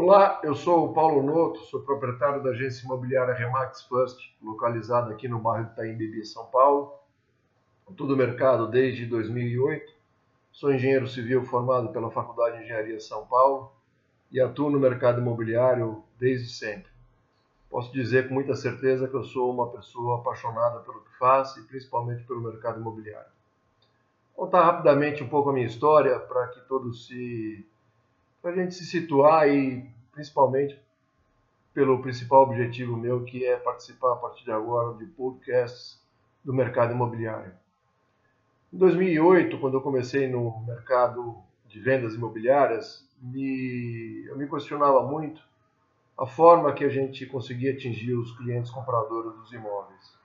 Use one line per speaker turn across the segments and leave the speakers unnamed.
Olá, eu sou o Paulo Noto, sou proprietário da agência imobiliária Remax First, localizada aqui no bairro de Itaim São Paulo. Do mercado desde 2008. Sou engenheiro civil formado pela Faculdade de Engenharia São Paulo e atuo no mercado imobiliário desde sempre. Posso dizer com muita certeza que eu sou uma pessoa apaixonada pelo que faço e principalmente pelo mercado imobiliário. Vou contar rapidamente um pouco a minha história para que todos se para a gente se situar e principalmente pelo principal objetivo meu, que é participar a partir de agora de podcasts do mercado imobiliário. Em 2008, quando eu comecei no mercado de vendas imobiliárias, me, eu me questionava muito a forma que a gente conseguia atingir os clientes compradores dos imóveis.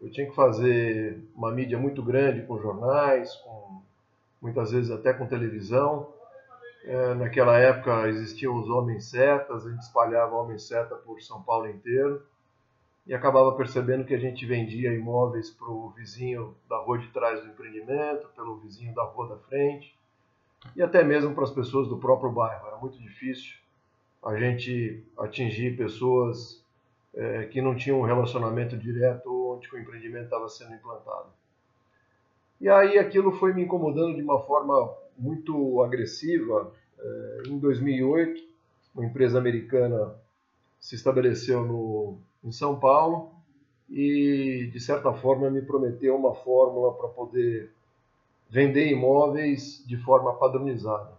Eu tinha que fazer uma mídia muito grande com jornais, com, muitas vezes até com televisão, é, naquela época existiam os homens setas, a gente espalhava homens seta por São Paulo inteiro e acabava percebendo que a gente vendia imóveis para o vizinho da rua de trás do empreendimento, pelo vizinho da rua da frente e até mesmo para as pessoas do próprio bairro. Era muito difícil a gente atingir pessoas é, que não tinham um relacionamento direto onde o empreendimento estava sendo implantado. E aí aquilo foi me incomodando de uma forma muito agressiva. É, em 2008, uma empresa americana se estabeleceu no, em São Paulo e, de certa forma, me prometeu uma fórmula para poder vender imóveis de forma padronizada.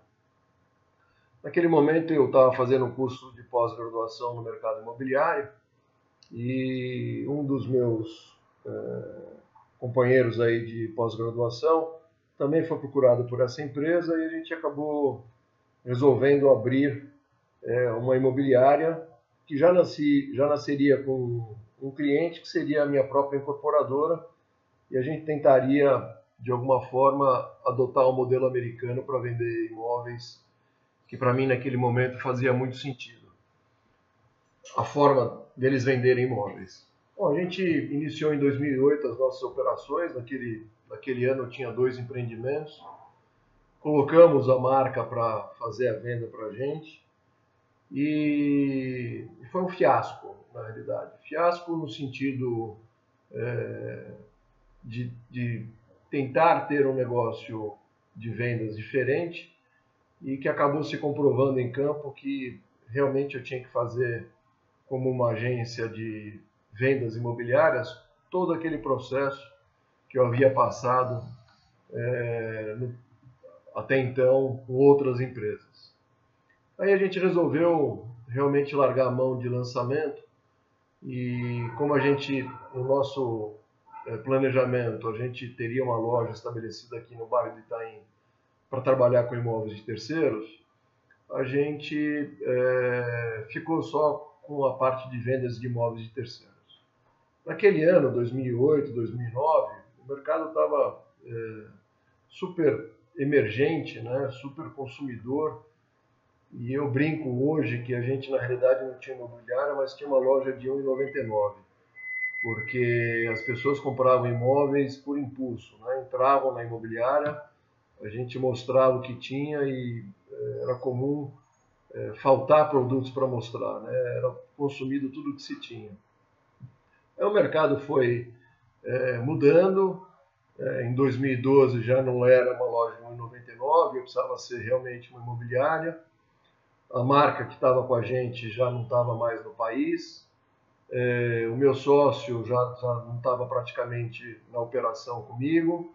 Naquele momento, eu estava fazendo um curso de pós-graduação no mercado imobiliário e um dos meus é, companheiros aí de pós-graduação também foi procurado por essa empresa e a gente acabou resolvendo abrir é, uma imobiliária que já, nasci, já nasceria com um cliente que seria a minha própria incorporadora e a gente tentaria de alguma forma adotar o um modelo americano para vender imóveis que para mim naquele momento fazia muito sentido. A forma deles venderem imóveis Bom, a gente iniciou em 2008 as nossas operações naquele naquele ano eu tinha dois empreendimentos. Colocamos a marca para fazer a venda para a gente e foi um fiasco, na realidade. Fiasco no sentido é, de, de tentar ter um negócio de vendas diferente e que acabou se comprovando em campo que realmente eu tinha que fazer como uma agência de vendas imobiliárias todo aquele processo que eu havia passado é, no, até então com outras empresas. Aí a gente resolveu realmente largar a mão de lançamento e como a gente, no nosso é, planejamento, a gente teria uma loja estabelecida aqui no bairro de Itaim para trabalhar com imóveis de terceiros, a gente é, ficou só com a parte de vendas de imóveis de terceiros. Naquele ano, 2008, 2009, o mercado estava é, super emergente, né, super consumidor. E eu brinco hoje que a gente, na realidade, não tinha imobiliária, mas tinha uma loja de 1,99. Porque as pessoas compravam imóveis por impulso, né? entravam na imobiliária, a gente mostrava o que tinha e é, era comum é, faltar produtos para mostrar, né? era consumido tudo que se tinha. Aí o mercado foi é, mudando. É, em 2012 já não era uma loja de 1,99, precisava ser realmente uma imobiliária. A marca que estava com a gente já não estava mais no país. É, o meu sócio já, já não estava praticamente na operação comigo.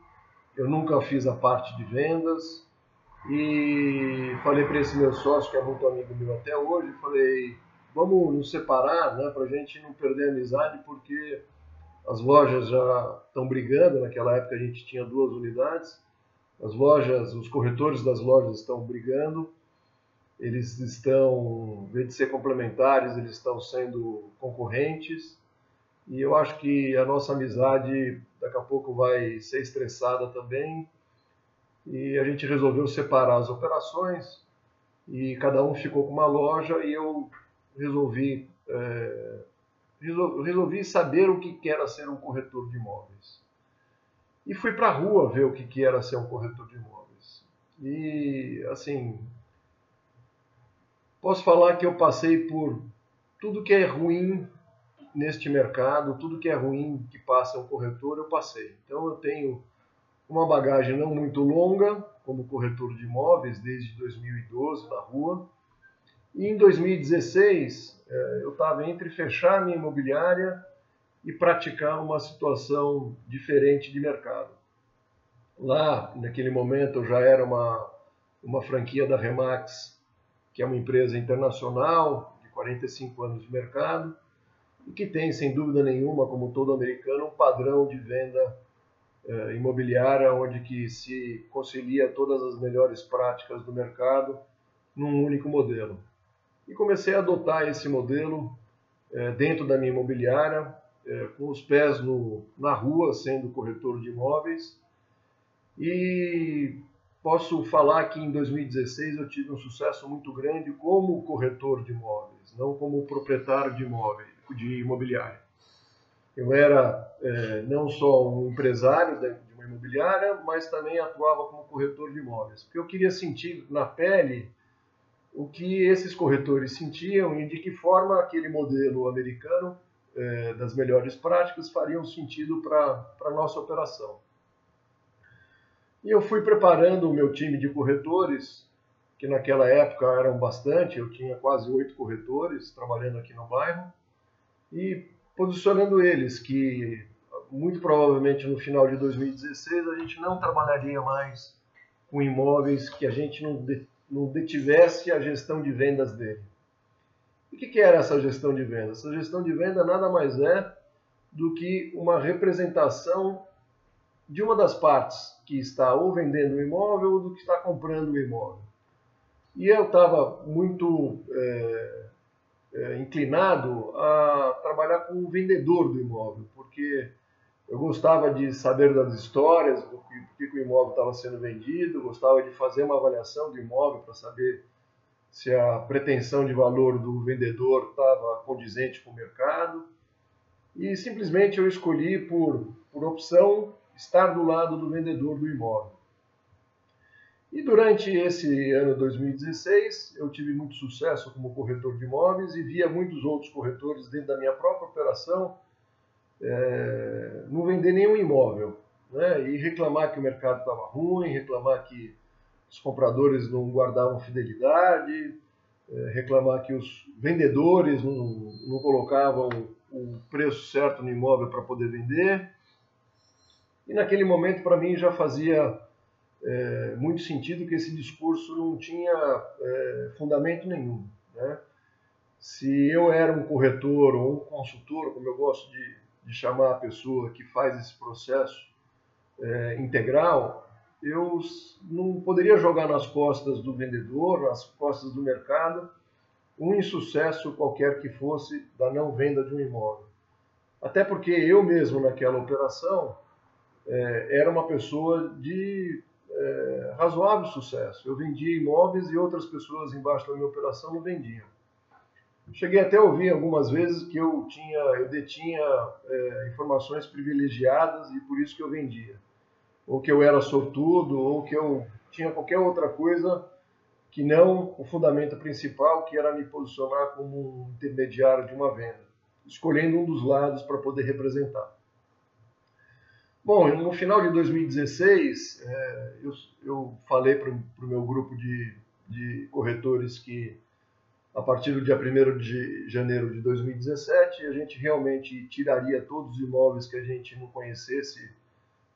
Eu nunca fiz a parte de vendas. E falei para esse meu sócio, que é muito amigo meu até hoje, falei, vamos nos separar, né, para a gente não perder a amizade, porque as lojas já estão brigando, naquela época a gente tinha duas unidades. As lojas, os corretores das lojas estão brigando. Eles estão, em vez de ser complementares, eles estão sendo concorrentes. E eu acho que a nossa amizade daqui a pouco vai ser estressada também. E a gente resolveu separar as operações e cada um ficou com uma loja e eu resolvi é, resolvi saber o que era ser um corretor de imóveis. E fui para a rua ver o que era ser um corretor de imóveis. E, assim, posso falar que eu passei por tudo que é ruim neste mercado, tudo que é ruim que passa um corretor, eu passei. Então eu tenho uma bagagem não muito longa como corretor de imóveis desde 2012 na rua. E em 2016 eh, eu estava entre fechar minha imobiliária e praticar uma situação diferente de mercado. Lá, naquele momento, eu já era uma, uma franquia da Remax, que é uma empresa internacional de 45 anos de mercado e que tem, sem dúvida nenhuma, como todo americano, um padrão de venda eh, imobiliária onde que se concilia todas as melhores práticas do mercado num único modelo. E comecei a adotar esse modelo eh, dentro da minha imobiliária, eh, com os pés no, na rua, sendo corretor de imóveis. E posso falar que em 2016 eu tive um sucesso muito grande como corretor de imóveis, não como proprietário de imóveis, de imobiliário. Eu era é, não só um empresário de uma imobiliária, mas também atuava como corretor de imóveis, porque eu queria sentir na pele o que esses corretores sentiam e de que forma aquele modelo americano é, das melhores práticas fariam sentido para a nossa operação. E eu fui preparando o meu time de corretores, que naquela época eram bastante, eu tinha quase oito corretores trabalhando aqui no bairro, e posicionando eles que muito provavelmente no final de 2016 a gente não trabalharia mais com imóveis que a gente não, não detivesse a gestão de vendas dele. E o que, que era essa gestão de vendas? Essa gestão de venda nada mais é do que uma representação de uma das partes que está ou vendendo o imóvel ou do que está comprando o imóvel. E eu estava muito é, é, inclinado a trabalhar com o vendedor do imóvel, porque eu gostava de saber das histórias, do que, que o imóvel estava sendo vendido, gostava de fazer uma avaliação do imóvel para saber se a pretensão de valor do vendedor estava condizente com o mercado. E simplesmente eu escolhi por, por opção estar do lado do vendedor do imóvel. E durante esse ano 2016, eu tive muito sucesso como corretor de imóveis e via muitos outros corretores dentro da minha própria operação é, não vender nenhum imóvel né, e reclamar que o mercado estava ruim, reclamar que os compradores não guardavam fidelidade, é, reclamar que os vendedores não, não colocavam o preço certo no imóvel para poder vender. E naquele momento, para mim, já fazia é, muito sentido que esse discurso não tinha é, fundamento nenhum. Né? Se eu era um corretor ou um consultor, como eu gosto de, de chamar a pessoa que faz esse processo é, integral, eu não poderia jogar nas costas do vendedor, nas costas do mercado, um insucesso qualquer que fosse da não venda de um imóvel. Até porque eu mesmo naquela operação é, era uma pessoa de é, razoável sucesso. Eu vendia imóveis e outras pessoas embaixo da minha operação não vendiam. Cheguei até a ouvir algumas vezes que eu tinha, eu detinha é, informações privilegiadas e por isso que eu vendia, ou que eu era sortudo, ou que eu tinha qualquer outra coisa que não o fundamento principal, que era me posicionar como um intermediário de uma venda, escolhendo um dos lados para poder representar. Bom, no final de 2016, é, eu, eu, falei para o meu grupo de, de, corretores que a partir do dia 1 de janeiro de 2017 a gente realmente tiraria todos os imóveis que a gente não conhecesse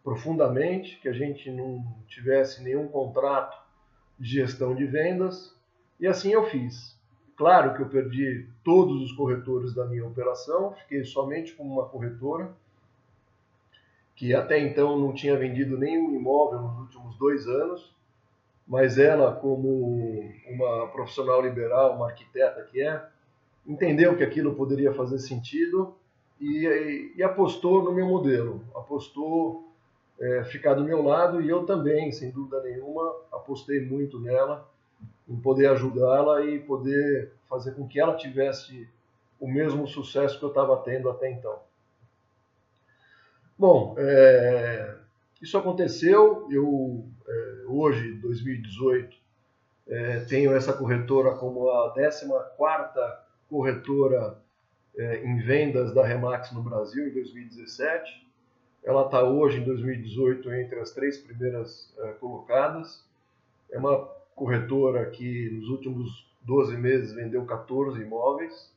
profundamente, que a gente não tivesse nenhum contrato de gestão de vendas, e assim eu fiz. Claro que eu perdi todos os corretores da minha operação, fiquei somente com uma corretora que até então não tinha vendido nenhum imóvel nos últimos dois anos, mas ela, como uma profissional liberal, uma arquiteta que é, entendeu que aquilo poderia fazer sentido e, e, apostou no meu modelo, apostou é, ficar do meu lado e eu também, sem dúvida nenhuma, apostei muito nela, em poder ajudá-la e poder fazer com que ela tivesse o mesmo sucesso que eu estava tendo até então. Bom, é, isso aconteceu. Eu, é, hoje, 2018, É, tenho essa corretora como a 14 corretora é, em vendas da Remax no Brasil em 2017. Ela está hoje, em 2018, entre as três primeiras é, colocadas. É uma corretora que nos últimos 12 meses vendeu 14 imóveis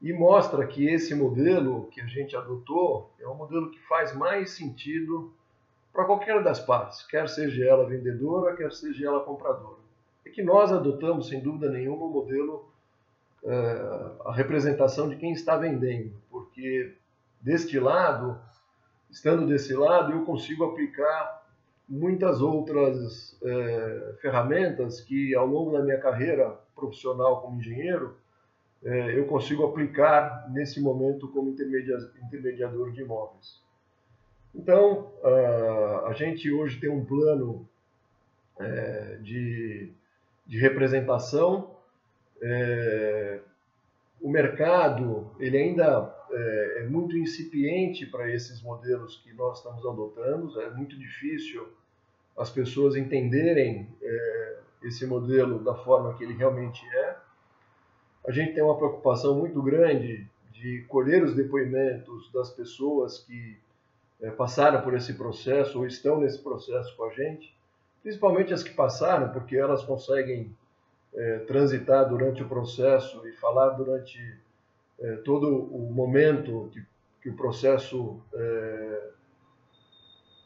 e mostra que esse modelo que a gente adotou é um modelo que faz mais sentido para qualquer das partes, quer seja ela vendedora, quer seja ela compradora. É que nós adotamos, sem dúvida nenhuma, o modelo, é, a representação de quem está vendendo, porque deste lado, estando desse lado, eu consigo aplicar muitas outras é, ferramentas que ao longo da minha carreira profissional como engenheiro é, eu consigo aplicar nesse momento como intermediador de imóveis. Então, a gente hoje tem um plano é, de, de representação. É, o mercado ele ainda é, é muito incipiente para esses modelos que nós estamos adotando. É muito difícil as pessoas entenderem esse modelo da forma que ele realmente é. A gente tem uma preocupação muito grande de colher os depoimentos das pessoas que é, passaram por esse processo ou estão nesse processo com a gente, principalmente as que passaram, porque elas conseguem é, transitar durante o processo e falar durante é, todo o momento que, que o processo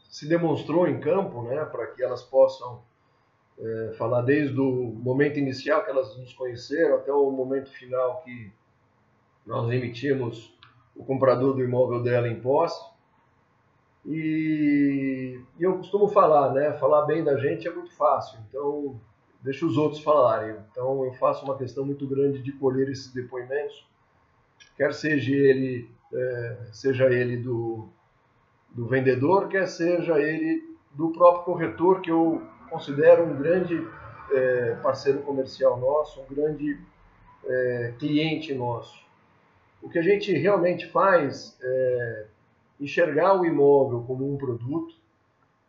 se demonstrou em campo, né, para que elas possam falar desde o momento inicial que elas nos conheceram até o momento final que nós emitimos o comprador do imóvel dela em posse. E, e, eu costumo falar, né? Falar bem da gente é muito fácil, então deixa os outros falarem. Então eu faço uma questão muito grande de colher esses depoimentos, quer seja ele, é, seja ele do, do vendedor, quer seja ele do próprio corretor, que eu considero um grande é, parceiro comercial nosso, um grande é, cliente nosso. O que a gente realmente faz é enxergar o imóvel como um produto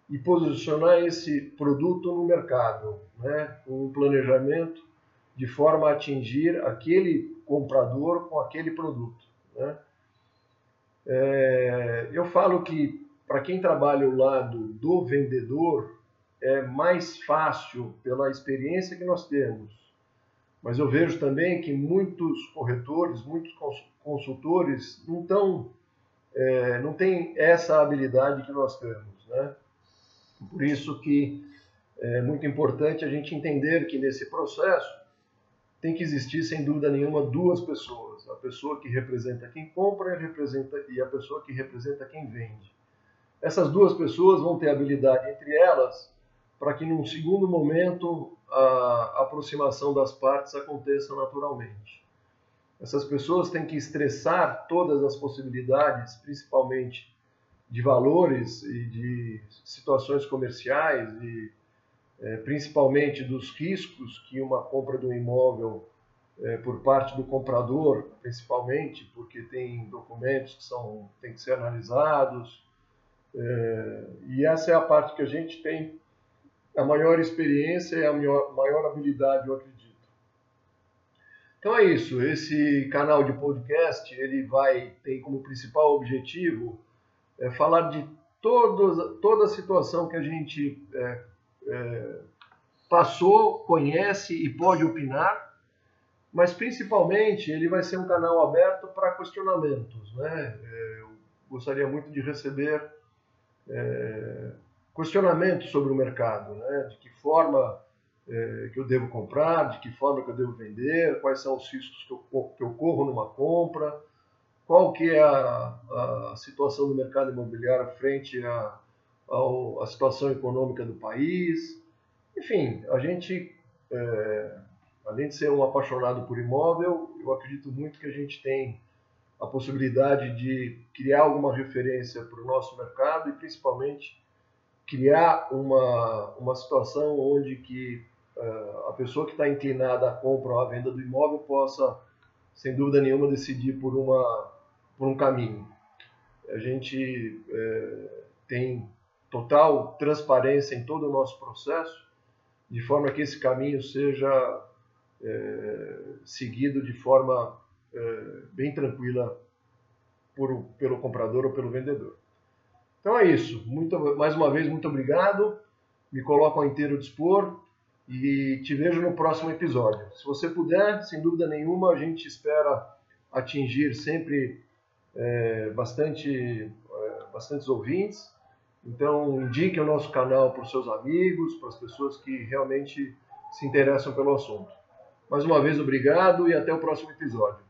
e posicionar esse produto no mercado, né, com um planejamento de forma a atingir aquele comprador com aquele produto. Né. É, eu falo que para quem trabalha o lado do vendedor é mais fácil pela experiência que nós temos, mas eu vejo também que muitos corretores, muitos consultores não estão é, não tem essa habilidade que nós temos. Né? Por isso que é muito importante a gente entender que nesse processo tem que existir, sem dúvida nenhuma, duas pessoas. A pessoa que representa quem compra e, e a pessoa que representa quem vende. Essas duas pessoas vão ter habilidade entre elas para que, num segundo momento, a aproximação das partes aconteça naturalmente. Essas pessoas têm que estressar todas as possibilidades, principalmente de valores e de situações comerciais e é, principalmente dos riscos que uma compra de um imóvel é, por parte do comprador, principalmente porque tem documentos que são têm que ser analisados é, e essa é a parte que a gente tem a maior experiência e a maior, maior habilidade, eu acredito. Então é isso. Esse canal de podcast ele vai ter como principal objetivo é, falar de todos, toda a situação que a gente é, é, passou, conhece e pode opinar, mas principalmente ele vai ser um canal aberto para questionamentos. Né? É, eu gostaria muito de receber é, questionamentos sobre o mercado, né? de que forma é, que eu devo comprar, de que forma que eu devo vender, quais são os riscos que eu, que eu corro numa compra, qual que é a, a situação do mercado imobiliário frente à a, a, situação econômica do país. Enfim, a gente, é, além de ser um apaixonado por imóvel, eu acredito muito que a gente tem a possibilidade de criar alguma referência para o nosso mercado e principalmente criar uma, uma situação onde que a pessoa que está inclinada à compra ou à venda do imóvel possa, sem dúvida nenhuma, decidir por, uma, por um caminho. A gente é, tem total transparência em todo o nosso processo, de forma que esse caminho seja é, seguido de forma é, bem tranquila por, pelo comprador ou pelo vendedor. Então é isso. Muito, mais uma vez, muito obrigado. Me coloco ao inteiro dispor e te vejo no próximo episódio. Se você puder, sem dúvida nenhuma, a gente espera atingir sempre é, bastante, é, bastantes ouvintes. Então, indique o nosso canal para os seus amigos, para as pessoas que realmente se interessam pelo assunto. Mais uma vez, obrigado e até o próximo episódio.